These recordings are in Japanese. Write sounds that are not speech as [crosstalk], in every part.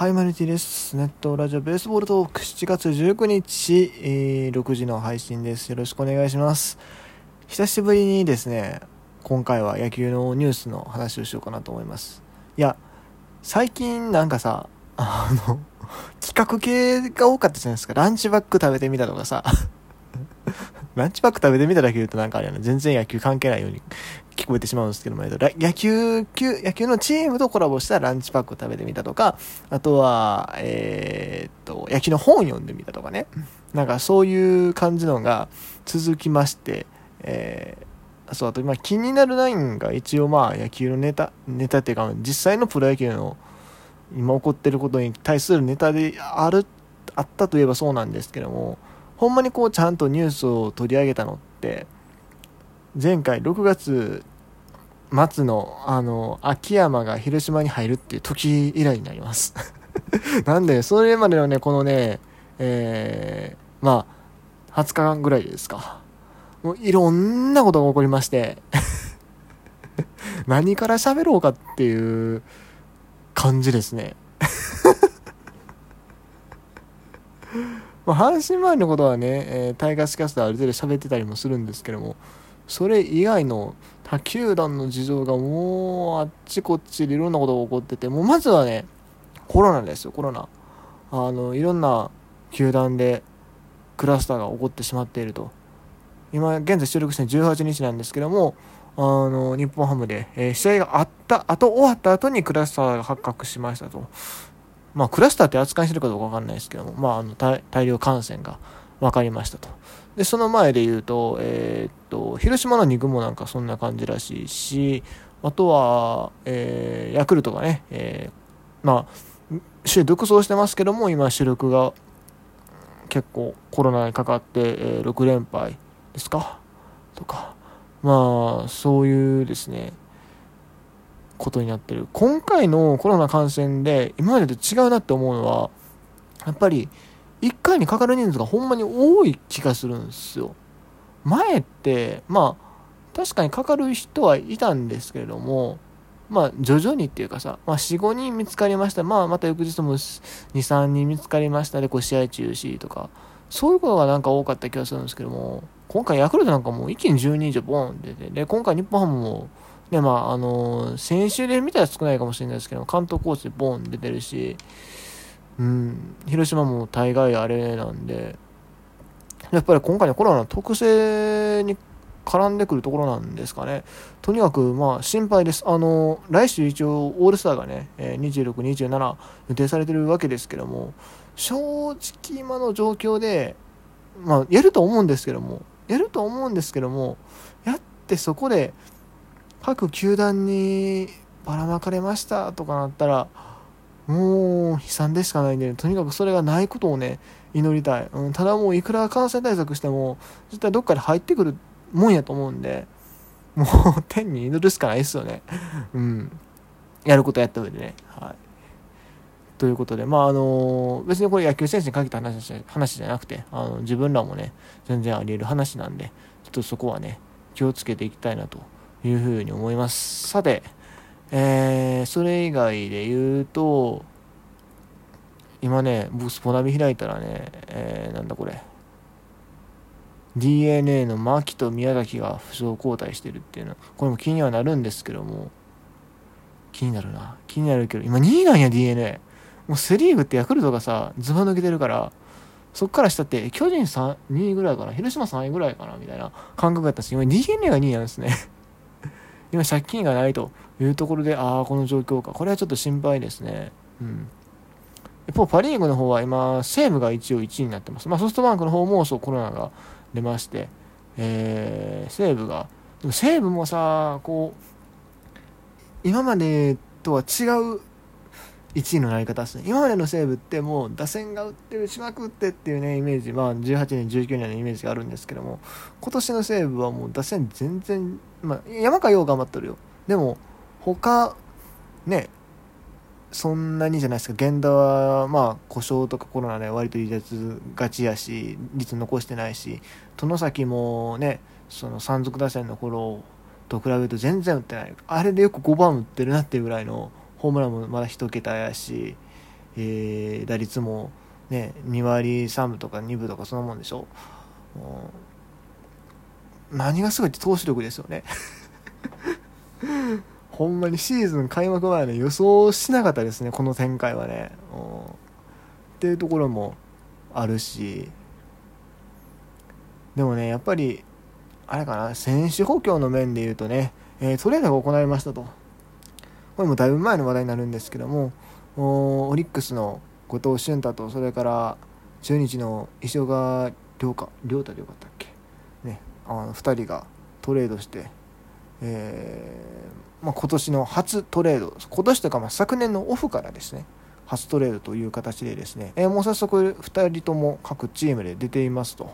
はい、マルティです。ネットラジオベースボールトーク7月19日、えー、6時の配信です。よろしくお願いします。久しぶりにですね、今回は野球のニュースの話をしようかなと思います。いや、最近なんかさ、あの、企画系が多かったじゃないですか。ランチバッグ食べてみたとかさ。ランチバッグ食べてみただけ言うとなんかあれやな、全然野球関係ないように聞こえてしまうんですけども、野球、野球のチームとコラボしたランチパックを食べてみたとか、あとは、えー、っと、野球の本読んでみたとかね。なんかそういう感じのが続きまして、えー、そう、あと今気になるナインが一応まあ野球のネタ、ネタっていうか実際のプロ野球の今起こってることに対するネタである、あったといえばそうなんですけども、ほんまにこうちゃんとニュースを取り上げたのって、前回6月末の、あの、秋山が広島に入るっていう時以来になります [laughs] なんで、それまでのね、このね、えー、まあ、20日間ぐらいですか。もういろんなことが起こりまして [laughs] 何から喋ろうかっていう感じですねまあ、阪神前のことはね、えー、タイガースキャストある程度喋ってたりもするんですけども、それ以外の他球団の事情がもうあっちこっちでいろんなことが起こってて、もうまずはね、コロナですよ、コロナ。あの、いろんな球団でクラスターが起こってしまっていると。今、現在収録して18日なんですけども、あの、日本ハムで、えー、試合があった後、終わった後にクラスターが発覚しましたと。まあ、クラスターって扱いしてるかどうかわかんないですけども、まあ、あの大量感染が分かりましたと。で、その前で言うと、えー、っと、広島の肉もなんかそんな感じらしいし、あとは、えー、ヤクルトがね、えー、まあ、首位独走してますけども、今主力が結構コロナにかかって、えー、6連敗ですか？とか、まあ、そういうですね、ことになってる。今回のコロナ感染で今までと違うなって思うのは、やっぱり、1回にかかる人数がほんまに多い気がするんですよ。前って、まあ、確かにかかる人はいたんですけれども、まあ、徐々にっていうかさ、まあ、4、5人見つかりました。まあ、また翌日も2、3人見つかりましたで、こう、試合中止とか、そういうことがなんか多かった気がするんですけども、今回ヤクルトなんかもう一気に12人以上ボーン出て、で、今回日本ハムも、ね、まあ、あのー、先週で見たら少ないかもしれないですけど、関東コーチでボーン出てるし、うん、広島も大概あれなんで、やっぱり今回のコロナの特性に絡んでくるところなんですかね。とにかく、まあ、心配です。あの、来週一応、オールスターがね、26、27予定されてるわけですけども、正直今の状況で、まあ、やると思うんですけども、やると思うんですけども、やってそこで、各球団にばらまかれましたとかなったら、もう悲惨でしかないんで、とにかくそれがないことをね、祈りたい。うん、ただもういくら感染対策しても、絶対どっかで入ってくるもんやと思うんで、もう天に祈るしかないですよね。うん。やることやった上でね。はい。ということで、まああの別にこれ野球選手に限った話話じゃなくて、あの自分らもね、全然あり得る話なんで、ちょっとそこはね、気をつけていきたいなというふうに思います。さて、えー、それ以外で言うと、今ね、僕スポナビ開いたらね、えー、なんだこれ。DNA の牧と宮崎が負傷交代してるっていうの。これも気にはなるんですけども。気になるな。気になるけど今2位なんや DNA もうセ・リーグってヤクルトがさズバ抜けてるからそっからしたって巨人3 2位ぐらいかな？広島3位ぐらいかな？みたいな感覚だったし今 DNA が2位なんですね。今借金がないというところで、ああ、この状況か。これはちょっと心配ですね。うん。一方、パ・リーグの方は今、西武が一応1位になってます。まあ、ソフトバンクの方もそうコロナが出まして、えー、西武が、でも西武もさ、こう、今までとは違う1位のなり方ですね。今までの西武ってもう打線が打ってる、しまくってっていうね、イメージ、まあ18年、19年のイメージがあるんですけども、今年の西武はもう打線全然、まあ山川よう頑張ってるよ。でも、他、ね、そんなにじゃないですか。源田は、まあ、故障とかコロナで割と離脱がちやし、率残してないし、外崎もね、その山賊打線の頃と比べると全然打ってない。あれでよく5番打ってるなっていうぐらいのホームランもまだ1桁やし、えー、打率もね2割3分とか2分とかそのもんでしょ何がすごいって投手力ですよね。[laughs] ほんまにシーズン開幕前ね予想しなかったですねこの展開はね。っていうところもあるし。でもねやっぱりあれかな選手補強の面で言うとね、えー、トレードが行われましたと。これもだいぶ前の話題になるんですけどもオリックスの後藤俊太とそれから中日の石岡亮太亮太でよかったあの2人がトレードして、えーまあ、今年の初トレード今年というかまあ昨年のオフからですね初トレードという形でですね、えー、もう早速2人とも各チームで出ていますと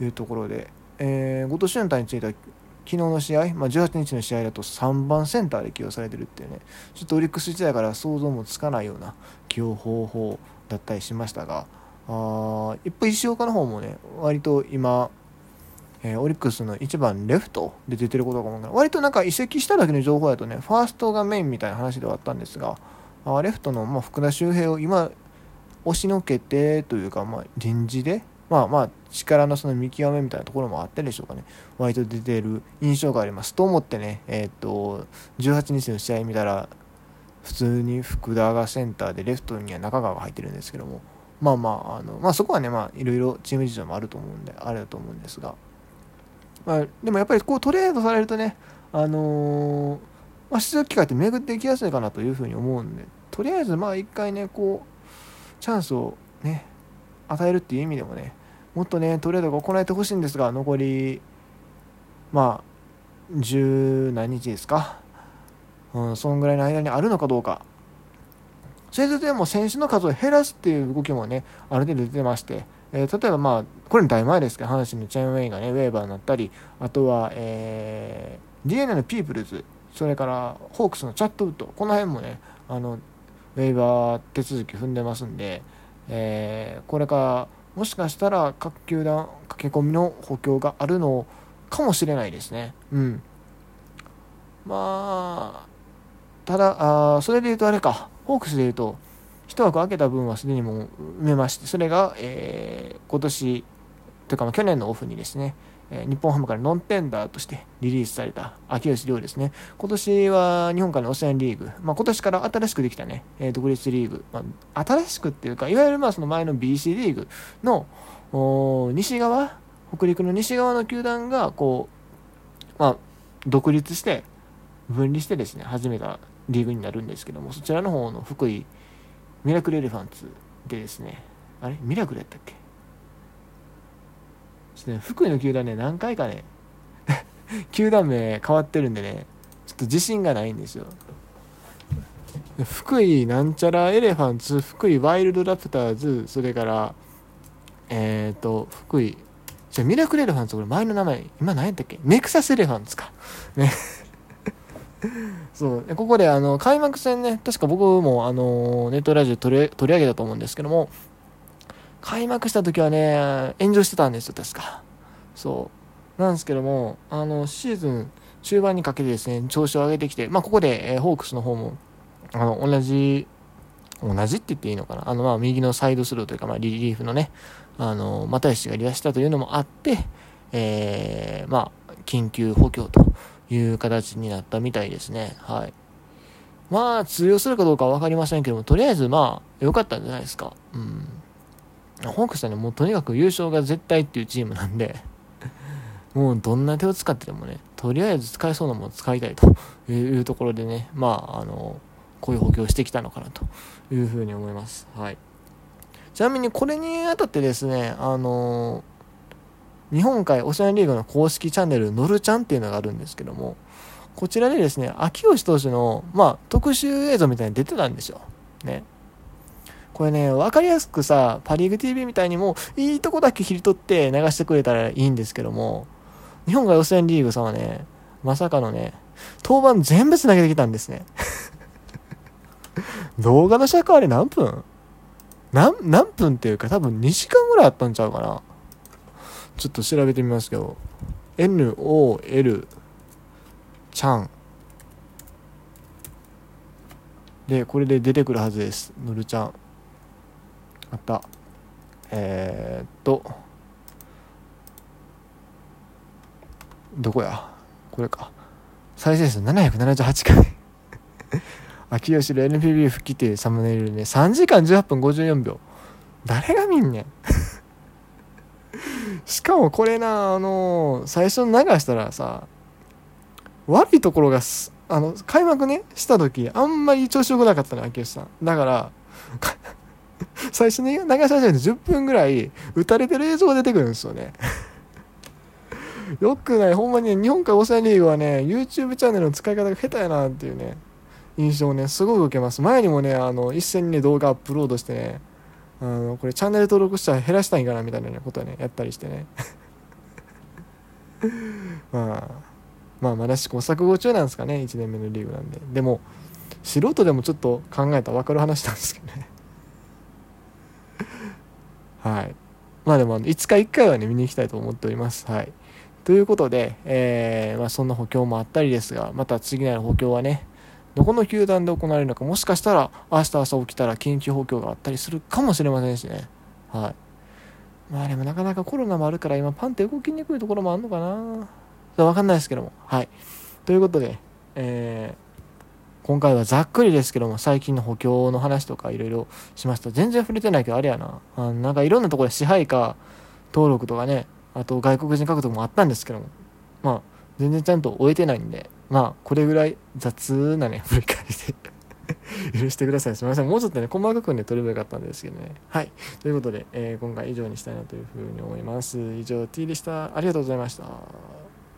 いうところで、えー、後藤俊太については昨日の試合、まあ、18日の試合だと3番センターで起用されてるっていうね、ちょっとオリックス時代から想像もつかないような起用方法だったりしましたが、あ一方、石岡の方もね、割と今、えー、オリックスの1番レフトで出てることが思うから、割となんか移籍しただけの情報だとね、ファーストがメインみたいな話ではあったんですが、あレフトの、ま、福田周平を今、押しのけてというか、まあ、臨時で、まあまあ、力のその見極めみたいなところもあったでしょうかね。割と出てる印象があります。と思ってね、えっ、と、18日の試合見たら、普通に福田がセンターで、レフトには中川が入ってるんですけども、まあまあ、あのまあ、そこはね、まあ、いろいろチーム事情もあると思うんで、あれだと思うんですが、まあ、でもやっぱりこうトレードされるとね、あのー、まあ、出場機会って巡っていきやすいかなというふうに思うんで、とりあえずまあ一回ね、こう、チャンスをね、与えるっていう意味でもね、もっとね、トレードが行えてほしいんですが、残り、まあ、十何日ですか。うん、そんぐらいの間にあるのかどうか。それでも選手の数を減らすっていう動きもね、ある程度出てまして、えー、例えばまあ、これの大前ですけど、阪神のチェーンウェイがね、ウェーバーになったり、あとは、えー、DNA のピープルズ、それからホークスのチャットウッド、この辺もね、あの、ウェーバー手続き踏んでますんで、えー、これからもしかしたら各球団駆け込みの補強があるのかもしれないですね。うん。まあ、ただ、あそれで言うとあれか、ホークスで言うと、一枠空けた分はすでにもう埋めまして、それが、えー、今年、というかまあ去年のオフにですね、え日本ハムからノンテンダーとしてリリースされた秋吉亮ですね。今年は日本からのオセアンリーグ、まあ、今年から新しくできたね、え独立リーグ、まあ、新しくっていうか、いわゆるまあその前の BC リーグの西側、北陸の西側の球団がこう、まあ、独立して、分離してですね、始めたリーグになるんですけども、そちらの方の福井ミラクルエレファンツでですね、あれ？ミラクルやったっけ？ちょっとね、福井の球団ね、何回かね、[laughs] 球団名変わってるんでね、ちょっと自信がないんですよ。福井なんちゃらエレファンツ、福井ワイルドラプターズ、それから、えっ、ー、と、福井、じゃミラクルエレファンツ、これ前の名前、今何やったっけ？ネクサスエレファンツか。ね。[laughs] そう。ここで、あの、開幕戦ね、確か僕も、あの、ネットラジオ取り取り上げたと思うんですけども、開幕した時はね、炎上してたんですよ、確か。そう。なんですけども、あの、シーズン中盤にかけてですね、調子を上げてきて、まあ、ここで、えー、ホークスの方も、あの、同じ、同じって言っていいのかな？あの、まあ、右のサイドスルーというか、まあ、リリーフのね、あの、又吉が離脱したというのもあって、えー、まあ、緊急補強という形になったみたいですね。はい。まあ、通用するかどうかは分かりませんけども、とりあえず、まあ、良かったんじゃないですか。うん。ホークスはね、もうとにかく優勝が絶対っていうチームなんで、[laughs] もうどんな手を使ってでもね、とりあえず使えそうなものを使いたいというところでね、まあ、あの、こういう補強をしてきたのかなというふうに思います。はい。ちなみにこれにあたってですね、あの日本海オシャンリーグの公式チャンネル、のるちゃんっていうのがあるんですけども、こちらでですね、秋吉投手の、まあ、特集映像みたいに出てたんですよ。ね。これね、わかりやすくさ、パリーグ TV みたいにも、いいとこだけ切り取って流してくれたらいいんですけども、日本が予選リーグさんはね、まさかのね、登板全部繋げてきたんですね。[laughs] 動画の尺あれ何分？何、何分っていうか多分2時間ぐらいあったんちゃうかな。ちょっと調べてみますけど、NOL ちゃん。でこれで出てくるはずです。のるちゃん。あった。えー、っとどこや？これか。再生数778回。[laughs] 秋吉の NPB 復帰っていうサムネイルでね3時間18分54秒誰が見んねん。しかもこれなあの最初に流したらさ悪いところがあの開幕ねした時あんまり調子よくなかったの秋吉さん。だから [laughs] 最初に流し始めて10分ぐらい打たれてる映像が出てくるんですよね。[laughs] よくないほんまに、ね、日本海オーセアリーグはね YouTube チャンネルの使い方が下手やなっていうね印象をねすごい受けます。前にもねあの一斉にね動画アップロードしてねあのこれチャンネル登録したら減らしたいんかなみたいなことはねやったりしてね。[laughs] まあまあまだ試行錯誤中なんですかね1年目のリーグなんで。でも素人でもちょっと考えたら分かる話なんですけどね。[laughs] はい。まあでもいつか1回はね見に行きたいと思っております。はい。ということで、えー、まあ、そんな補強もあったりですがまた次なる補強はねどこの球団で行われるのか、もしかしたら明日朝起きたら緊急補強があったりするかもしれませんしね。はい。まあでもなかなかコロナもあるから今パンって動きにくいところもあるのかなわかんないですけども。はい。ということで、えー、今回はざっくりですけども、最近の補強の話とかいろいろしました。全然触れてないけど、あれやな。あなんかいろんなところで支配下登録とかね、あと外国人獲得もあったんですけども、まあ、全然ちゃんと終えてないんで、まあ、これぐらい雑なね、[laughs] 振り返りで許してください。すみません。もうちょっとね、細かくね、取ればよかったんですけどね。はい。ということで、えー、今回以上にしたいなというふうに思います。以上、T でした。ありがとうございました。